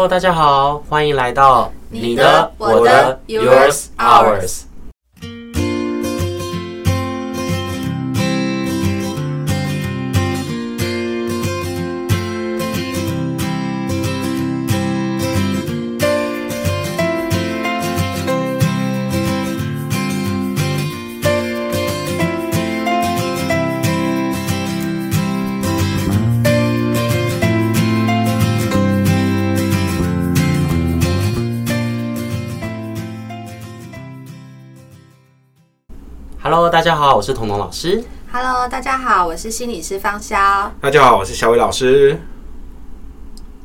Hello，大家好，欢迎来到你的、我的、Yours、Ours。Hello，大家好，我是彤彤老师。Hello，大家好，我是心理师方潇。大家好，我是小伟老师。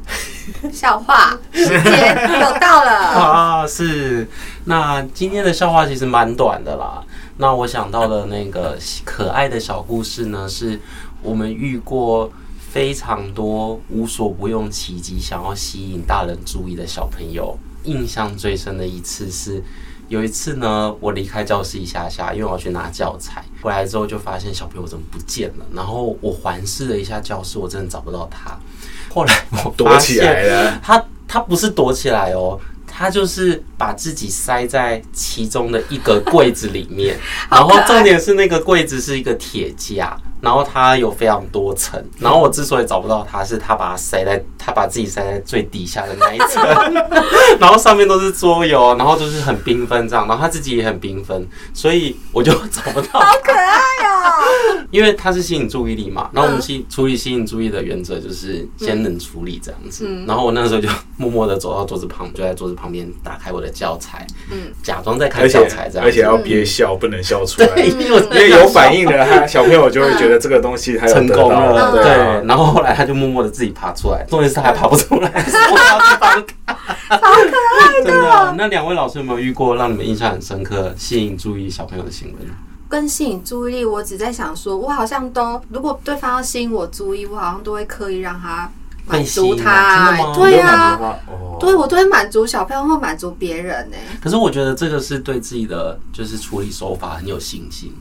笑话时间又到了 啊！是，那今天的笑话其实蛮短的啦。那我想到的那个可爱的小故事呢，是我们遇过非常多无所不用其极想要吸引大人注意的小朋友。印象最深的一次是。有一次呢，我离开教室一下下，因为我要去拿教材。回来之后就发现小朋友怎么不见了。然后我环视了一下教室，我真的找不到他。后来我躲起来了。他他不是躲起来哦，他就是把自己塞在其中的一个柜子里面。然后重点是那个柜子是一个铁架。然后它有非常多层，然后我之所以找不到它，是他把它塞在，他把自己塞在最底下的那一层，然后上面都是桌游，然后就是很缤纷这样，然后他自己也很缤纷，所以我就找不到。好可爱哦！因为它是吸引注意力嘛，然后我们吸处理吸引注意的原则就是先冷处理这样子。然后我那时候就默默的走到桌子旁，就在桌子旁边打开我的教材，嗯，假装在看教材这样，而且要憋笑，不能笑出来，因为有反应的他小朋友就会觉得。这个东西成功了，对，然后后来他就默默的自己爬出来，重点是他还爬不出来，我要去帮他，好可爱的。真的，那两位老师有没有遇过让你们印象很深刻、吸引注意小朋友的行为呢？跟吸引注意力，我只在想说，我好像都，如果对方要吸引我注意，我好像都会刻意让他满足他，对啊，对，我都会满足小朋友或满足别人呢。可是我觉得这个是对自己的就是处理手法很有信心。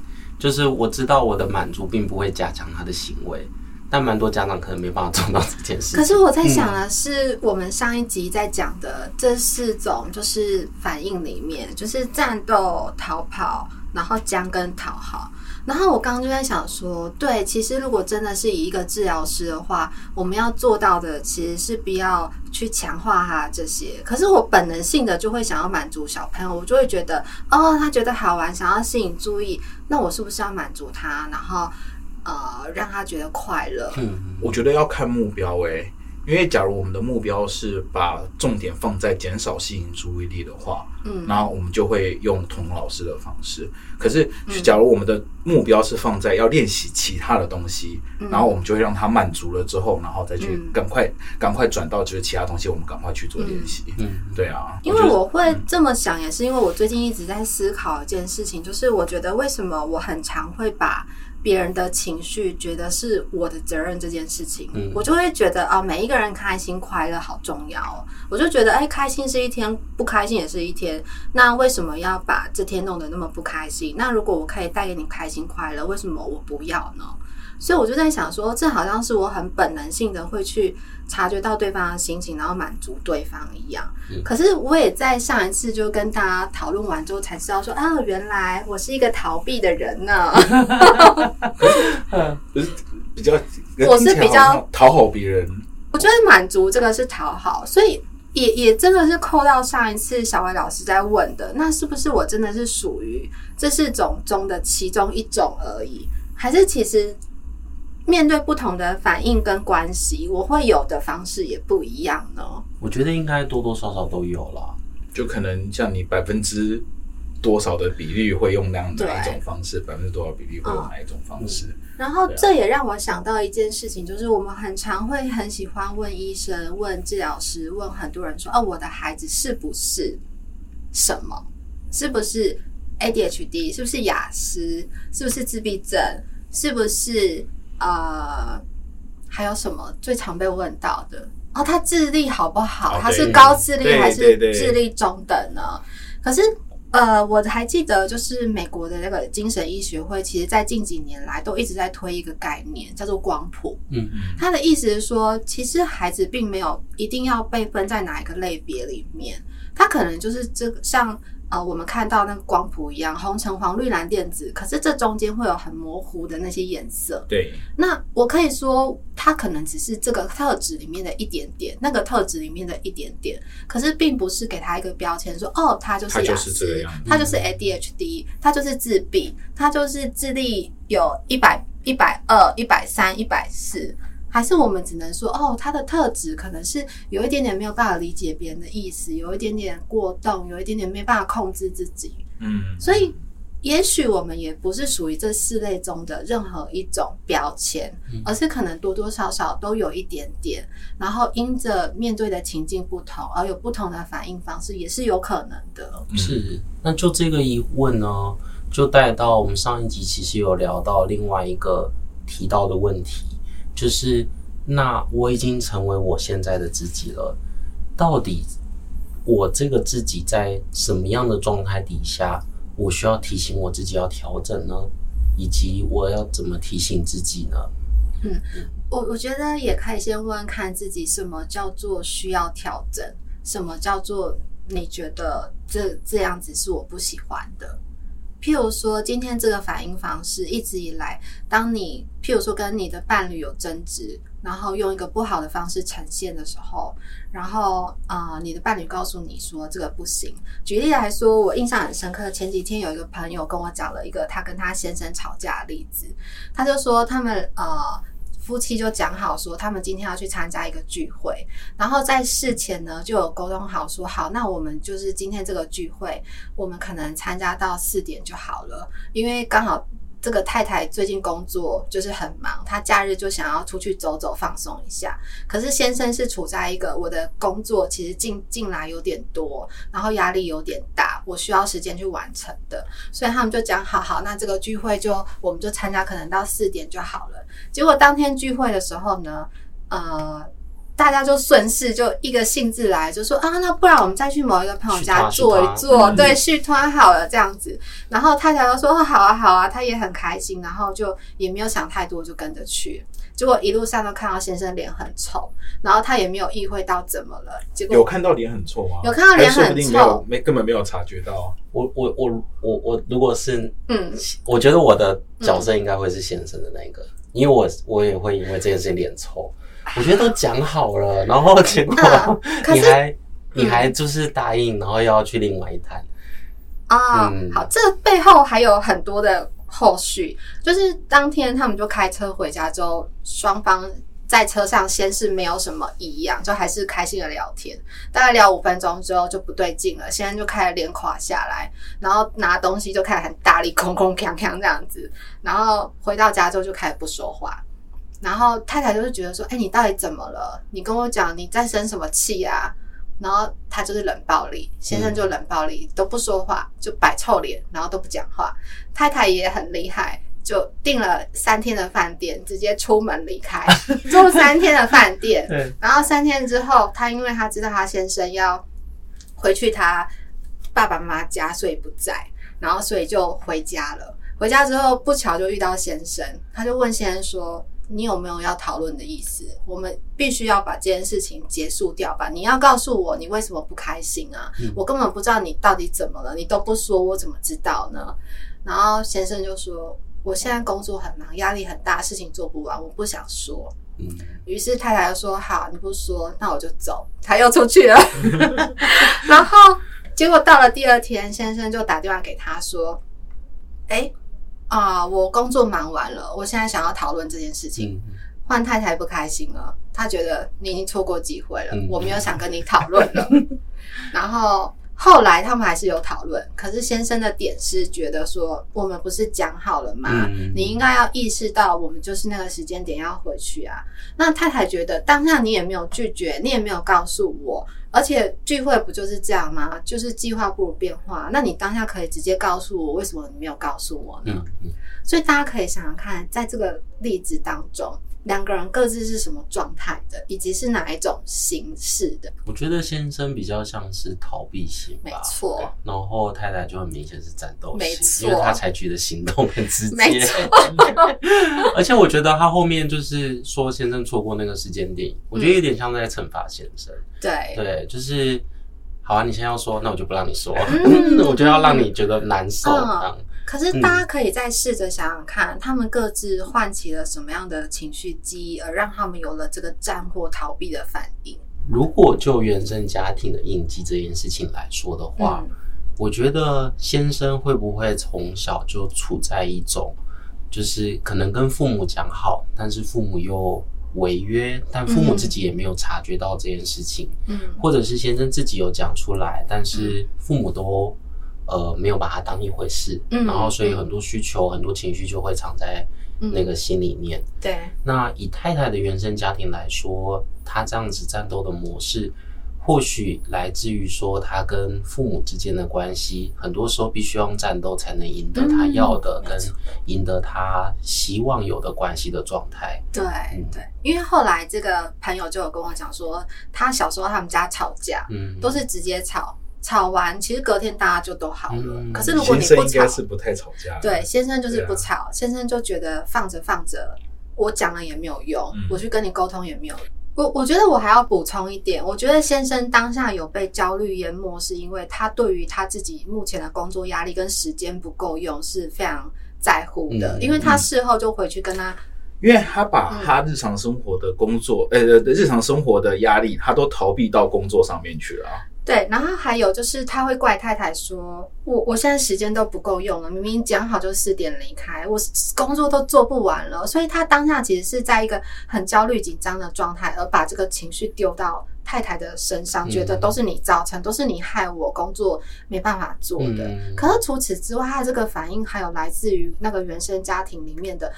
就是我知道我的满足并不会加强他的行为，但蛮多家长可能没办法做到这件事。可是我在想的是，我们上一集在讲的这四种就是反应里面，就是战斗、逃跑，然后僵跟讨好。然后我刚刚就在想说，对，其实如果真的是以一个治疗师的话，我们要做到的其实是不要去强化他这些。可是我本能性的就会想要满足小朋友，我就会觉得，哦，他觉得好玩，想要吸引注意，那我是不是要满足他，然后呃让他觉得快乐？嗯，我觉得要看目标诶、因为假如我们的目标是把重点放在减少吸引注意力的话，嗯，然后我们就会用童老师的方式。可是，假如我们的目标是放在要练习其他的东西，嗯，然后我们就会让他满足了之后，然后再去赶快赶快转到就是其他东西，我们赶快去做练习。嗯，对啊。因为我会这么想，也是因为我最近一直在思考一件事情，就是我觉得为什么我很常会把。别人的情绪觉得是我的责任这件事情，嗯，我就会觉得啊，每一个人开心快乐好重要哦。我就觉得，哎，开心是一天，不开心也是一天。那为什么要把这天弄得那么不开心？那如果我可以带给你开心快乐，为什么我不要呢？所以我就在想说，这好像是我很本能性的会去察觉到对方的心情，然后满足对方一样。可是我也在上一次就跟大家讨论完之后，才知道说，啊，原来我是一个逃避的人呢。比较，我是比较讨好别人。我觉得满足这个是讨好，所以也也真的是扣到上一次小伟老师在问的，那是不是我真的是属于这四种中的其中一种而已，还是其实？面对不同的反应跟关系，我会有的方式也不一样呢。我觉得应该多多少少都有啦，就可能像你百分之多少的比例会用那样的一种方式，百分之多少比例会用哪一种方式。嗯。然后这也让我想到一件事情，就是我们很常会很喜欢问医生、问治疗师、问很多人说：“哦，我的孩子是不是什么？是不是 ADHD？是不是雅思？是不是自闭症？是不是？”呃，还有什么最常被问到的？哦，他智力好不好？他是高智力还是智力中等呢？可是呃，我还记得，就是美国的那个精神医学会，其实在近几年来都一直在推一个概念，叫做光谱。嗯嗯，他的意思是说，其实孩子并没有一定要被分在哪一个类别里面，他可能就是这个像。啊、呃，我们看到那个光谱一样，红橙黄绿蓝靛紫，可是这中间会有很模糊的那些颜色。对，那我可以说，它可能只是这个特质里面的一点点，那个特质里面的一点点，可是并不是给他一个标签说，哦，他就是雅思，他就是 ADHD，他就是自闭，他就是智力有一百、一百二、一百三、一百四。还是我们只能说，哦，他的特质可能是有一点点没有办法理解别人的意思，有一点点过动，有一点点没办法控制自己。嗯，所以也许我们也不是属于这四类中的任何一种标签，而是可能多多少少都有一点点，然后因着面对的情境不同而有不同的反应方式，也是有可能的。是，那就这个疑问呢，就带到我们上一集其实有聊到另外一个提到的问题。就是，那我已经成为我现在的自己了。到底我这个自己在什么样的状态底下，我需要提醒我自己要调整呢？以及我要怎么提醒自己呢？嗯，我我觉得也可以先问问看自己，什么叫做需要调整？什么叫做你觉得这这样子是我不喜欢的？譬如说，今天这个反应方式一直以来，当你譬如说跟你的伴侣有争执，然后用一个不好的方式呈现的时候，然后啊、呃，你的伴侣告诉你说这个不行。举例来说，我印象很深刻，前几天有一个朋友跟我讲了一个他跟他先生吵架的例子，他就说他们呃。夫妻就讲好说，他们今天要去参加一个聚会，然后在事前呢就有沟通好说，好，那我们就是今天这个聚会，我们可能参加到四点就好了，因为刚好。这个太太最近工作就是很忙，她假日就想要出去走走放松一下。可是先生是处在一个我的工作其实进进来有点多，然后压力有点大，我需要时间去完成的。所以他们就讲好好，那这个聚会就我们就参加，可能到四点就好了。结果当天聚会的时候呢，呃。大家就顺势就一个兴致来，就说啊，那不然我们再去某一个朋友家坐一坐，对，续摊好了这样子。然后太太就说好啊，好啊，她也很开心，然后就也没有想太多，就跟着去。结果一路上都看到先生脸很臭，然后他也没有意会到怎么了。结果有看到脸很臭吗？有看到脸很臭，没根本没有察觉到。我我我我我如果是嗯，我觉得我的角色应该会是先生的那个，因为我我也会因为这件事情脸臭。我觉得都讲好了，然后结果 你还、嗯、你还就是答应，然后又要去另外一摊啊。嗯、好，这背后还有很多的后续，就是当天他们就开车回家之后，双方在车上先是没有什么异样，就还是开心的聊天。大概聊五分钟之后就不对劲了，现在就开始脸垮下来，然后拿东西就开始很大力，空空锵锵这样子。然后回到家之后就开始不说话。然后太太就是觉得说，哎，你到底怎么了？你跟我讲，你在生什么气啊？然后他就是冷暴力，先生就冷暴力，都不说话，就摆臭脸，然后都不讲话。太太也很厉害，就订了三天的饭店，直接出门离开，住三天的饭店。对。然后三天之后，他因为他知道他先生要回去他爸爸妈妈家，所以不在，然后所以就回家了。回家之后，不巧就遇到先生，他就问先生说。你有没有要讨论的意思？我们必须要把这件事情结束掉吧？你要告诉我你为什么不开心啊？嗯、我根本不知道你到底怎么了，你都不说，我怎么知道呢？然后先生就说：“我现在工作很忙，压力很大，事情做不完，我不想说。”嗯。于是太太就说：“好，你不说，那我就走。”他又出去了。然后结果到了第二天，先生就打电话给他说：“哎。”啊！我工作忙完了，我现在想要讨论这件事情。换、嗯、太太不开心了，她觉得你已经错过机会了，嗯、我没有想跟你讨论了。然后后来他们还是有讨论，可是先生的点是觉得说，我们不是讲好了吗？嗯、你应该要意识到，我们就是那个时间点要回去啊。那太太觉得当下你也没有拒绝，你也没有告诉我。而且聚会不就是这样吗？就是计划不如变化。那你当下可以直接告诉我，为什么你没有告诉我呢？嗯嗯。所以大家可以想想看，在这个例子当中，两个人各自是什么状态的，以及是哪一种形式的。我觉得先生比较像是逃避型吧，没错。然后太太就很明显是战斗型，没错，因为他采取的行动很直接。没错。而且我觉得他后面就是说先生错过那个时间点，我觉得有点像在惩罚先生。对、嗯、对，就是好啊，你先要说，那我就不让你说，嗯、我就要让你觉得难受。嗯可是大家可以再试着想想看，嗯、他们各自唤起了什么样的情绪记忆，而让他们有了这个战或逃避的反应。如果就原生家庭的印记这件事情来说的话，嗯、我觉得先生会不会从小就处在一种，就是可能跟父母讲好，但是父母又违约，但父母自己也没有察觉到这件事情，嗯，或者是先生自己有讲出来，但是父母都。呃，没有把它当一回事，嗯，然后所以很多需求、嗯、很多情绪就会藏在那个心里面。对、嗯，那以太太的原生家庭来说，她这样子战斗的模式，或许来自于说她跟父母之间的关系，很多时候必须用战斗才能赢得她要的，嗯、跟赢得她希望有的关系的状态。对，嗯、对，因为后来这个朋友就有跟我讲说，他小时候他们家吵架，嗯，都是直接吵。吵完，其实隔天大家就都好了。嗯、可是如果你不吵，应该是不太吵架。对，先生就是不吵，啊、先生就觉得放着放着，我讲了也没有用，嗯、我去跟你沟通也没有用。我我觉得我还要补充一点，我觉得先生当下有被焦虑淹没，是因为他对于他自己目前的工作压力跟时间不够用是非常在乎的，嗯、因为他事后就回去跟他，因为他把他日常生活的工作，呃、嗯欸，日常生活的压力，他都逃避到工作上面去了。对，然后还有就是他会怪太太说：“我我现在时间都不够用了，明明讲好就四点离开，我工作都做不完了。”所以他当下其实是在一个很焦虑紧张的状态，而把这个情绪丢到太太的身上，觉得都是你造成，都是你害我工作没办法做的。可是除此之外，他的这个反应还有来自于那个原生家庭里面的，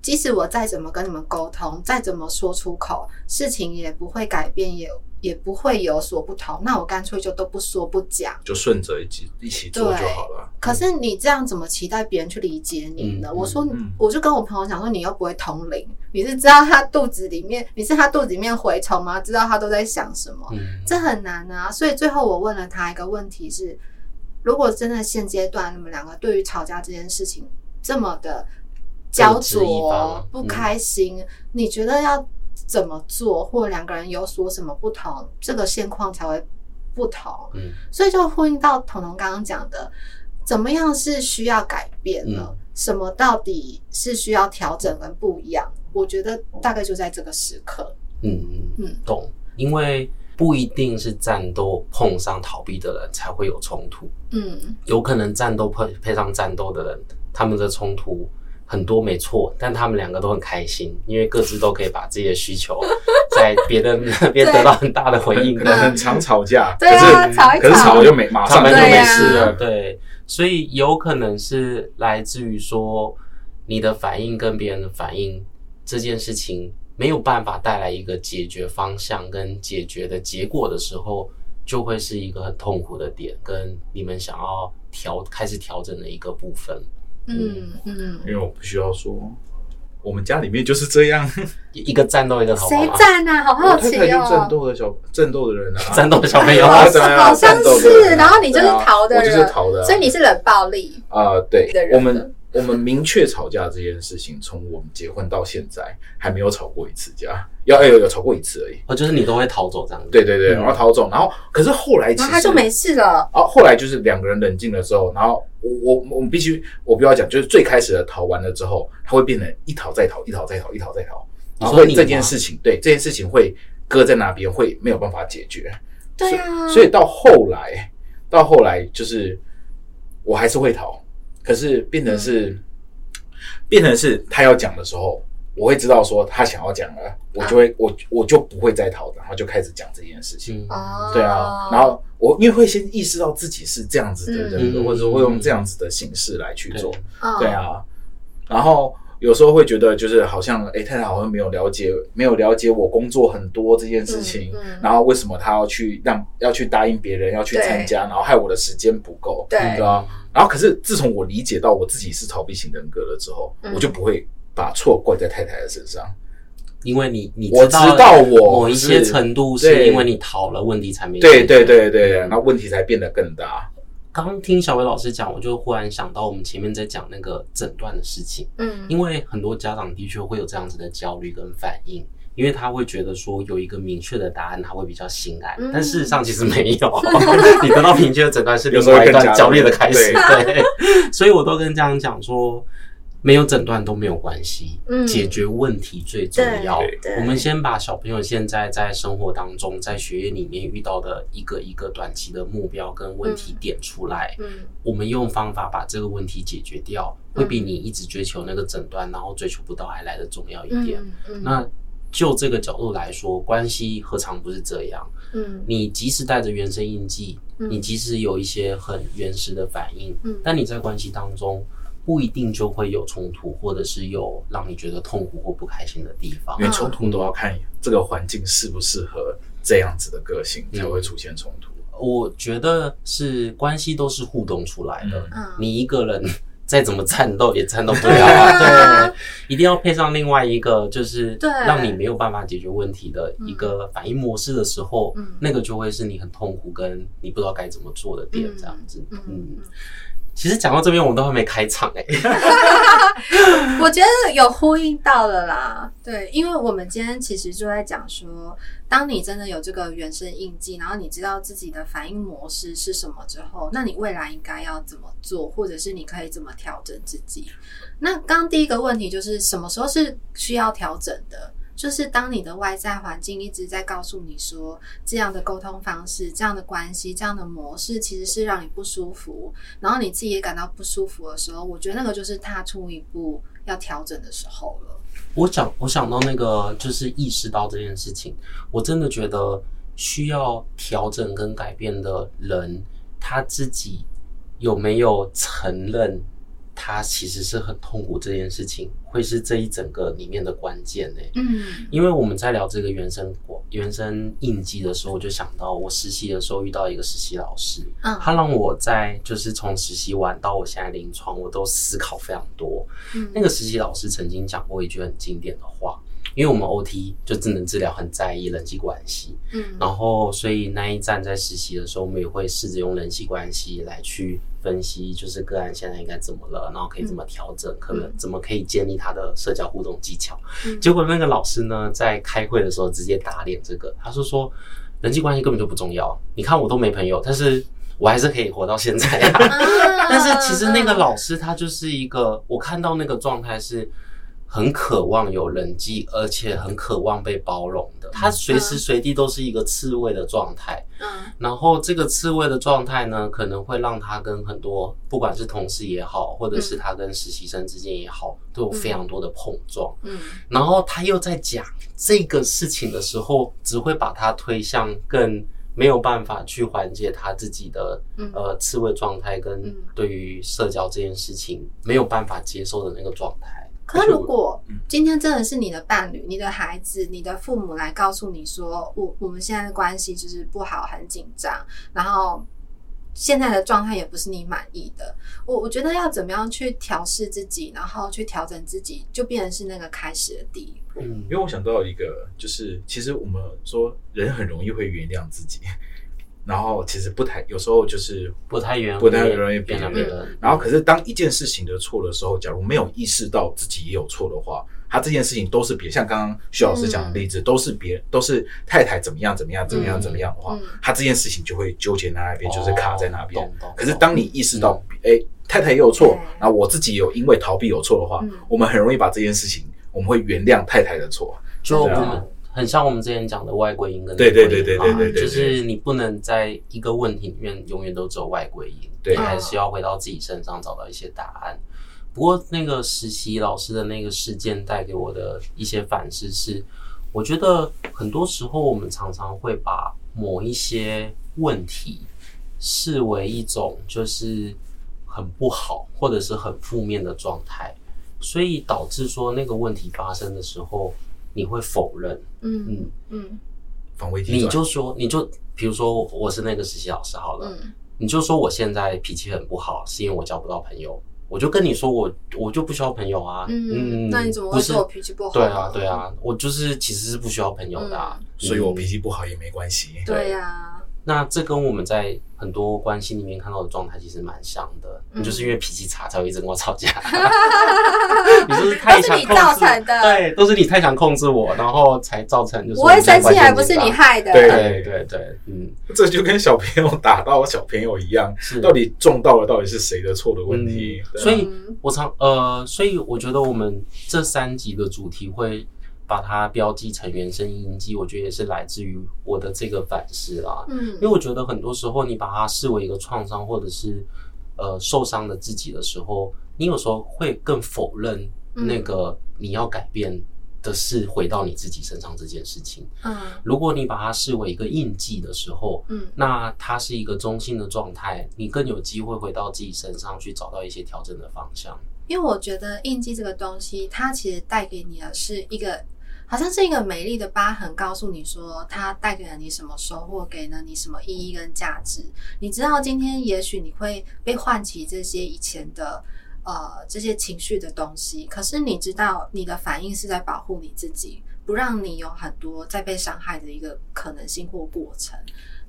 即使我再怎么跟你们沟通，再怎么说出口，事情也不会改变，也。也不会有所不同，那我干脆就都不说不讲，就顺着一起一起做就好了。可是你这样怎么期待别人去理解你呢？嗯、我说，嗯、我就跟我朋友讲说，你又不会通灵，你是知道他肚子里面，你是他肚子里面蛔虫吗？知道他都在想什么？嗯、这很难啊。所以最后我问了他一个问题是：如果真的现阶段你们两个对于吵架这件事情这么的焦灼、不开心，嗯、你觉得要？怎么做，或两个人有所什么不同，这个现况才会不同。嗯，所以就呼应到彤彤刚刚讲的，怎么样是需要改变了？嗯、什么到底是需要调整跟不一样？我觉得大概就在这个时刻。嗯嗯嗯，懂。因为不一定是战斗碰上逃避的人才会有冲突。嗯，有可能战斗配配上战斗的人，他们的冲突。很多没错，但他们两个都很开心，因为各自都可以把自己的需求 在别人那边得到很大的回应。可能很常吵架，对啊，吵一吵，可是吵了就没，马上就没事了。对，所以有可能是来自于说你的反应跟别人的反应这件事情没有办法带来一个解决方向跟解决的结果的时候，就会是一个很痛苦的点，跟你们想要调开始调整的一个部分。嗯嗯，因为我不需要说，我们家里面就是这样，一个战斗一个逃跑。谁战啊？好好奇哦！战斗的小战斗的人啊，战斗的小朋友，好像是。然后你就是逃的人，我就是逃的，所以你是冷暴力啊？对，我们我们明确吵架这件事情，从我们结婚到现在还没有吵过一次架。要有有吵过一次而已，哦，就是你都会逃走这样子。对对对，然后逃走，然后可是后来其实他就没事了。啊后后来就是两个人冷静了之后，然后我我我们必须我不要讲，就是最开始的逃完了之后，他会变成一逃再逃，一逃再逃，一逃再逃。然后这件事情，对这件事情会搁在那边，会没有办法解决。对啊，所以到后来，到后来就是我还是会逃，可是变成是变成是他要讲的时候。我会知道说他想要讲了，我就会、啊、我我就不会再逃，然后就开始讲这件事情。嗯、对啊，然后我因为会先意识到自己是这样子的人，嗯、或者会用这样子的形式来去做。嗯、对啊，然后有时候会觉得就是好像哎、欸，太太好像没有了解，没有了解我工作很多这件事情，嗯嗯、然后为什么他要去让要去答应别人要去参加，然后害我的时间不够，对，对啊。然后可是自从我理解到我自己是逃避型人格了之后，嗯、我就不会。把错怪在太太的身上，因为你你我知道我某一些程度是因为你逃了问题才没对对对对，那问题才变得更大。刚听小伟老师讲，我就忽然想到我们前面在讲那个诊断的事情。嗯，因为很多家长的确会有这样子的焦虑跟反应，因为他会觉得说有一个明确的答案，他会比较心安。嗯、但事实上其实没有，你得到明确的诊断是另外一段焦虑的开始。对，对，所以我都跟家长讲说。没有诊断都没有关系，嗯，解决问题最重要。我们先把小朋友现在在生活当中，在学业里面遇到的一个一个短期的目标跟问题点出来，嗯，我们用方法把这个问题解决掉，会比你一直追求那个诊断，然后追求不到还来得重要一点。那就这个角度来说，关系何尝不是这样？嗯，你即使带着原生印记，你即使有一些很原始的反应，嗯，但你在关系当中。不一定就会有冲突，或者是有让你觉得痛苦或不开心的地方。因为冲突都要看这个环境适不适合这样子的个性，才会出现冲突。嗯，我觉得是关系都是互动出来的。嗯，你一个人再怎么战斗也战斗不了啊。对，一定要配上另外一个，就是让你没有办法解决问题的一个反应模式的时候，那个就会是你很痛苦跟你不知道该怎么做的点，这样子。嗯。其实讲到这边，我们都还没开场哎。我觉得有呼应到了啦，对，因为我们今天其实就在讲说，当你真的有这个原生印记，然后你知道自己的反应模式是什么之后，那你未来应该要怎么做，或者是你可以怎么调整自己？那刚刚第一个问题就是什么时候是需要调整的？就是当你的外在环境一直在告诉你说，这样的沟通方式、这样的关系、这样的模式其实是让你不舒服，然后你自己也感到不舒服的时候，我觉得那个就是踏出一步要调整的时候了。我想，我想到那个就是意识到这件事情，我真的觉得需要调整跟改变的人，他自己有没有承认？他其实是很痛苦，这件事情会是这一整个里面的关键呢。嗯，因为我们在聊这个原生原生印记的时候，我就想到我实习的时候遇到一个实习老师，嗯，他让我在就是从实习完到我现在临床，我都思考非常多。嗯，那个实习老师曾经讲过一句很经典的话。因为我们 OT 就智能治疗很在意人际关系，嗯，然后所以那一站在实习的时候，我们也会试着用人际关系来去分析，就是个案现在应该怎么了，然后可以怎么调整，可能怎么可以建立他的社交互动技巧。结果那个老师呢，在开会的时候直接打脸这个，他说说人际关系根本就不重要，你看我都没朋友，但是我还是可以活到现在啊。但是其实那个老师他就是一个，我看到那个状态是。很渴望有人际，而且很渴望被包容的。他随时随地都是一个刺猬的状态。嗯，然后这个刺猬的状态呢，可能会让他跟很多不管是同事也好，或者是他跟实习生之间也好，都有非常多的碰撞。嗯，然后他又在讲这个事情的时候，只会把他推向更没有办法去缓解他自己的呃刺猬状态，跟对于社交这件事情没有办法接受的那个状态。可如果今天真的是你的伴侣、你的孩子、你的父母来告诉你说，我我们现在的关系就是不好，很紧张，然后现在的状态也不是你满意的，我我觉得要怎么样去调试自己，然后去调整自己，就变成是那个开始的第一步。嗯，因为我想到一个，就是其实我们说人很容易会原谅自己。然后其实不太，有时候就是不太原不太容易原谅别人。然后可是当一件事情的错的时候，假如没有意识到自己也有错的话，他这件事情都是别像刚刚徐老师讲的例子，都是别都是太太怎么样怎么样怎么样怎么样的话，他这件事情就会纠结在那边，就是卡在那边。可是当你意识到，哎，太太也有错，然后我自己有因为逃避有错的话，我们很容易把这件事情，我们会原谅太太的错。就我们。很像我们之前讲的外归因跟内归因，对对对对对对，就是你不能在一个问题里面永远都只有外归因，对，你还是要回到自己身上找到一些答案。不过那个实习老师的那个事件带给我的一些反思是，我觉得很多时候我们常常会把某一些问题视为一种就是很不好或者是很负面的状态，所以导致说那个问题发生的时候。你会否认？嗯嗯嗯，你就说，你就比如说，我是那个实习老师好了，嗯，你就说我现在脾气很不好，是因为我交不到朋友。我就跟你说我，我我就不需要朋友啊。嗯，嗯，那你怎么会说我脾气不好？对啊，对啊，我就是其实是不需要朋友的，啊嗯，所以我脾气不好也没关系。对呀。啊。那这跟我们在很多关系里面看到的状态其实蛮像的，嗯、你就是因为脾气差才会一直跟我吵架，你就是太想控制，都是你造成的，对，都是你太想控制我，然后才造成就是我会生气，还不是你害的，对对对对，嗯，这就跟小朋友打到小朋友一样，是。到底撞到了到底是谁的错的问题，嗯、所以我常呃，所以我觉得我们这三集的主题会。把它标记成原生印记，我觉得也是来自于我的这个反思啦。嗯，因为我觉得很多时候你把它视为一个创伤或者是呃受伤的自己的时候，你有时候会更否认那个你要改变的是回到你自己身上这件事情。嗯，如果你把它视为一个印记的时候，嗯，那它是一个中性的状态，你更有机会回到自己身上去找到一些调整的方向。因为我觉得印记这个东西，它其实带给你的是一个。好像是一个美丽的疤痕，告诉你说它带给了你什么收获，给了你什么意义跟价值。你知道今天也许你会被唤起这些以前的呃这些情绪的东西，可是你知道你的反应是在保护你自己，不让你有很多再被伤害的一个可能性或过程。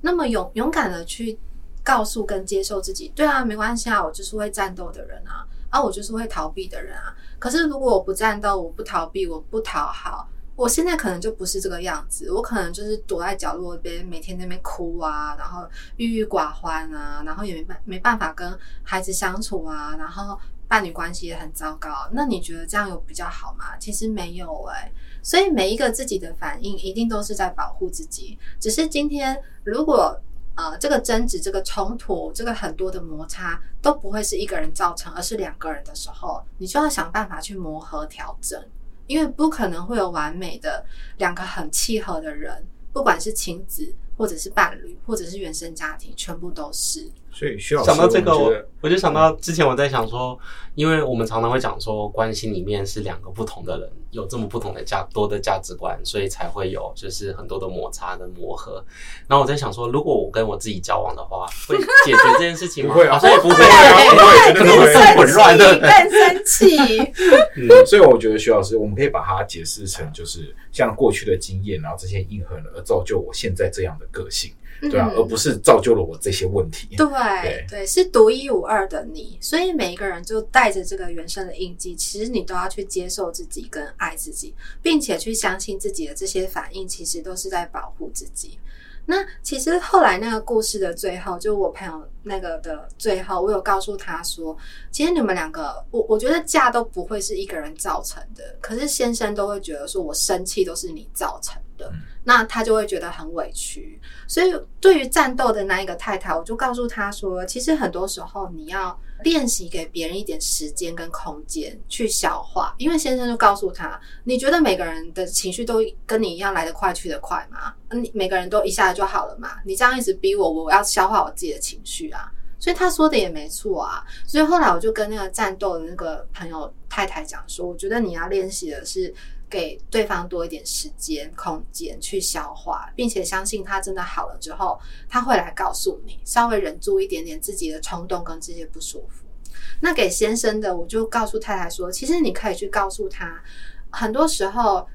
那么勇勇敢的去告诉跟接受自己，对啊，没关系啊，我就是会战斗的人啊，啊，我就是会逃避的人啊。可是如果我不战斗，我不逃避，我不讨好。我现在可能就不是这个样子，我可能就是躲在角落边，每天在那边哭啊，然后郁郁寡欢啊，然后也没办没办法跟孩子相处啊，然后伴侣关系也很糟糕。那你觉得这样有比较好吗？其实没有诶、所以每一个自己的反应一定都是在保护自己。只是今天如果呃这个争执、这个冲突、这个很多的摩擦都不会是一个人造成，而是两个人的时候，你就要想办法去磨合调整。因为不可能会有完美的两个很契合的人，不管是亲子，或者是伴侣，或者是原生家庭，全部都是。所以需要想到这个，我我就想到之前我在想说，因为我们常常会讲说，关系里面是两个不同的人，有这么不同的价多的价值观，所以才会有就是很多的摩擦跟磨合。然后我在想说，如果我跟我自己交往的话，会解决这件事情吗？不会啊，好像也不会，不会，可能会更混乱的，更生气。嗯，所以我觉得徐老师，我们可以把它解释成，就是像过去的经验，然后这些印痕而造就我现在这样的个性。对啊，而不是造就了我这些问题。对对，对，是独一无二的你，所以每一个人就带着这个原生的印记，其实你都要去接受自己跟爱自己，并且去相信自己的这些反应，其实都是在保护自己。那其实后来那个故事的最后，就我朋友那个的最后，我有告诉他说，其实你们两个，我我觉得架都不会是一个人造成的，可是先生都会觉得说我生气都是你造成的。那他就会觉得很委屈，所以对于战斗的那一个太太，我就告诉他说，其实很多时候你要练习给别人一点时间跟空间去消化，因为先生就告诉他，你觉得每个人的情绪都跟你一样来得快去得快吗？你每个人都一下子就好了嘛？你这样一直逼我，我要消化我自己的情绪啊，所以他说的也没错啊。所以后来我就跟那个战斗的那个朋友太太讲说，我觉得你要练习的是。给对方多一点时间、空间去消化，并且相信他真的好了之后，他会来告诉你。稍微忍住一点点自己的冲动跟这些不舒服。那给先生的，我就告诉太太说，其实你可以去告诉他，很多时候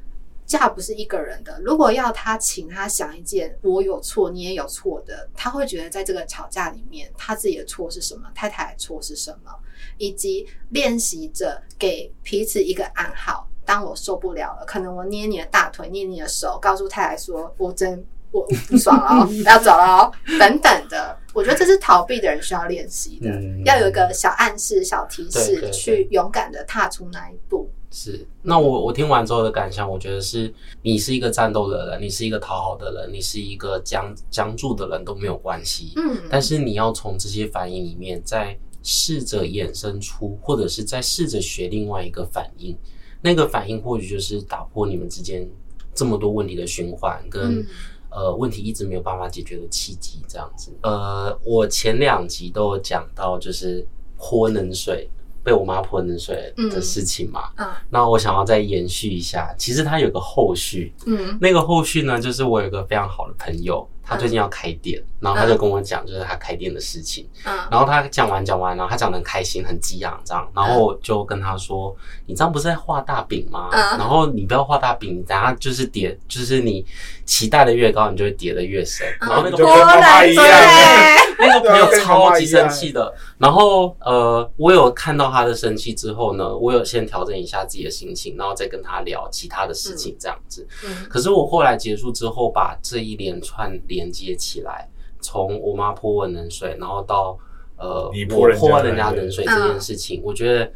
架不是一个人的。如果要他请他想一件我有错你也有错的，他会觉得在这个吵架里面，他自己的错是什么，太太的错是什么，以及练习着给彼此一个暗号。当我受不了了，可能我捏你的大腿，捏你的手，告诉太太说：“我真我，我不爽了，哦，要走了哦。”等等的，我觉得这是逃避的人需要练习的，嗯，要有一个小暗示、小提示，去勇敢的踏出那一步。是，那我我听完之后的感想，我觉得是你是一个战斗的人，你是一个讨好的人，你是一个僵僵住的人都没有关系。嗯，但是你要从这些反应里面，再试着衍生出，或者是再试着学另外一个反应。那个反应或许就是打破你们之间这么多问题的循环，跟、嗯、呃问题一直没有办法解决的契机，这样子。呃，我前两集都有讲到，就是泼冷水，被我妈泼冷水的事情嘛。嗯，那我想要再延续一下，其实它有个后续。嗯，那个后续呢，就是我有一个非常好的朋友。他最近要开店，然后他就跟我讲，就是他开店的事情。嗯，然后他讲完讲完，然后他讲的很开心，很激昂这样。然后我就跟他说：“你这样不是在画大饼吗？嗯，然后你不要画大饼，等下就是叠，就是你期待的越高，你就会叠的越深。然后那个跟妈妈一样，那个朋友超级生气的。然后呃，我有看到他的生气之后呢，我有先调整一下自己的心情，然后再跟他聊其他的事情这样子。嗯，可是我后来结束之后，把这一连串。连接起来，从我妈泼我冷水，然后到呃你我泼人家冷水这件事情，我觉得，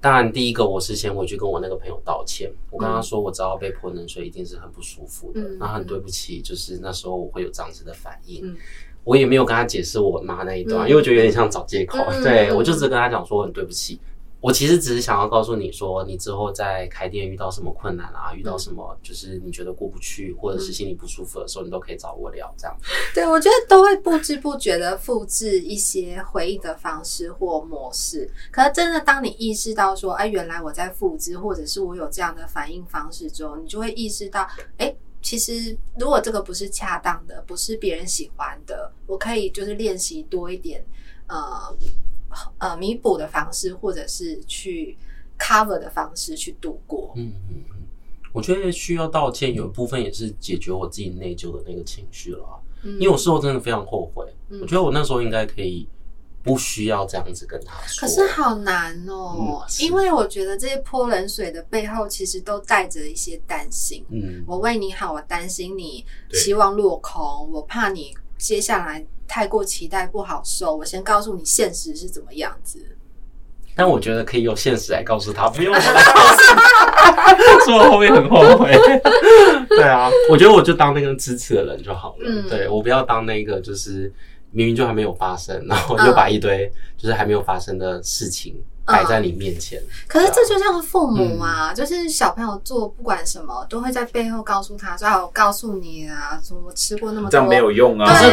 当然第一个我是先回去跟我那个朋友道歉，我跟他说我知道被泼冷水一定是很不舒服的，那很对不起，就是那时候我会有这样子的反应，我也没有跟他解释我妈那一段，因为我觉得有点像找借口，对，我就只跟他讲说很对不起。我其实只是想要告诉你说，你之后在开店遇到什么困难啊，遇到什么就是你觉得过不去，或者是心里不舒服的时候，你都可以找我聊。这样，对，我觉得都会不知不觉的复制一些回应的方式或模式。可是真的，当你意识到说，哎，原来我在复制，或者是我有这样的反应方式之后，你就会意识到，哎，其实如果这个不是恰当的，不是别人喜欢的，我可以就是练习多一点，呃。呃，弥补的方式，或者是去 cover 的方式去度过。嗯嗯嗯，我觉得需要道歉，有一部分也是解决我自己内疚的那个情绪了。嗯，因为我事后真的非常后悔。嗯，我觉得我那时候应该可以不需要这样子跟他说。可是好难哦，嗯，因为我觉得这些泼冷水的背后，其实都带着一些担心。嗯，我为你好，我担心你希望落空，我怕你接下来。太过期待不好受，我先告诉你现实是怎么样子。但我觉得可以用现实来告诉他，不用我来告诉他，说我后面很后悔。对啊，我觉得我就当那个支持的人就好了。嗯、对，我不要当那个就是明明就还没有发生，然后就把一堆就是还没有发生的事情。摆在你面前，嗯，可是这就像是父母啊，嗯、就是小朋友做不管什么，都会在背后告诉他，说：“我告诉你啊，说我吃过那么多，这样没有用啊。”可是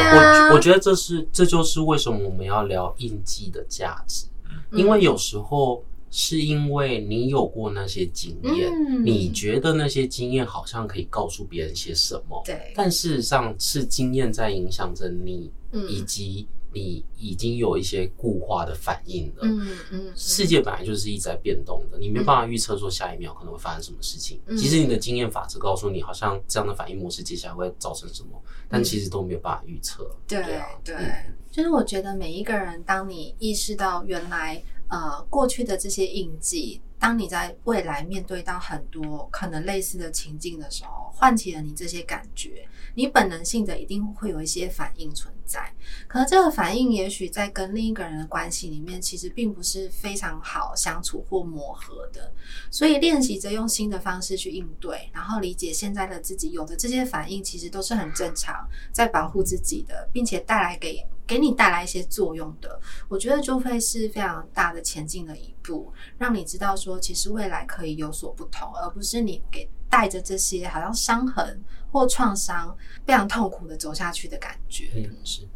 我我觉得这是这就是为什么我们要聊印记的价值，嗯、因为有时候是因为你有过那些经验，嗯、你觉得那些经验好像可以告诉别人些什么，对，但事实上是经验在影响着你，以及。你已经有一些固化的反应了。嗯嗯，嗯，世界本来就是一直在变动的，你没办法预测说下一秒可能会发生什么事情。嗯、其实你的经验法则告诉你，好像这样的反应模式接下来会造成什么，但其实都没有办法预测。对对，对嗯、就是我觉得每一个人，当你意识到原来呃过去的这些印记，当你在未来面对到很多可能类似的情境的时候，唤起了你这些感觉。你本能性的一定会有一些反应存在，可能这个反应也许在跟另一个人的关系里面，其实并不是非常好相处或磨合的。所以练习着用新的方式去应对，然后理解现在的自己有的这些反应其实都是很正常，在保护自己的，并且带来给给你带来一些作用的。我觉得就会是非常大的前进的一步，让你知道说，其实未来可以有所不同，而不是你给带着这些好像伤痕。或创伤，非常痛苦的走下去的感觉。嗯，是。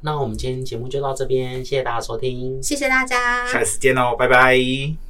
那我们今天节目就到这边，谢谢大家收听，谢谢大家，下次见喽，拜拜。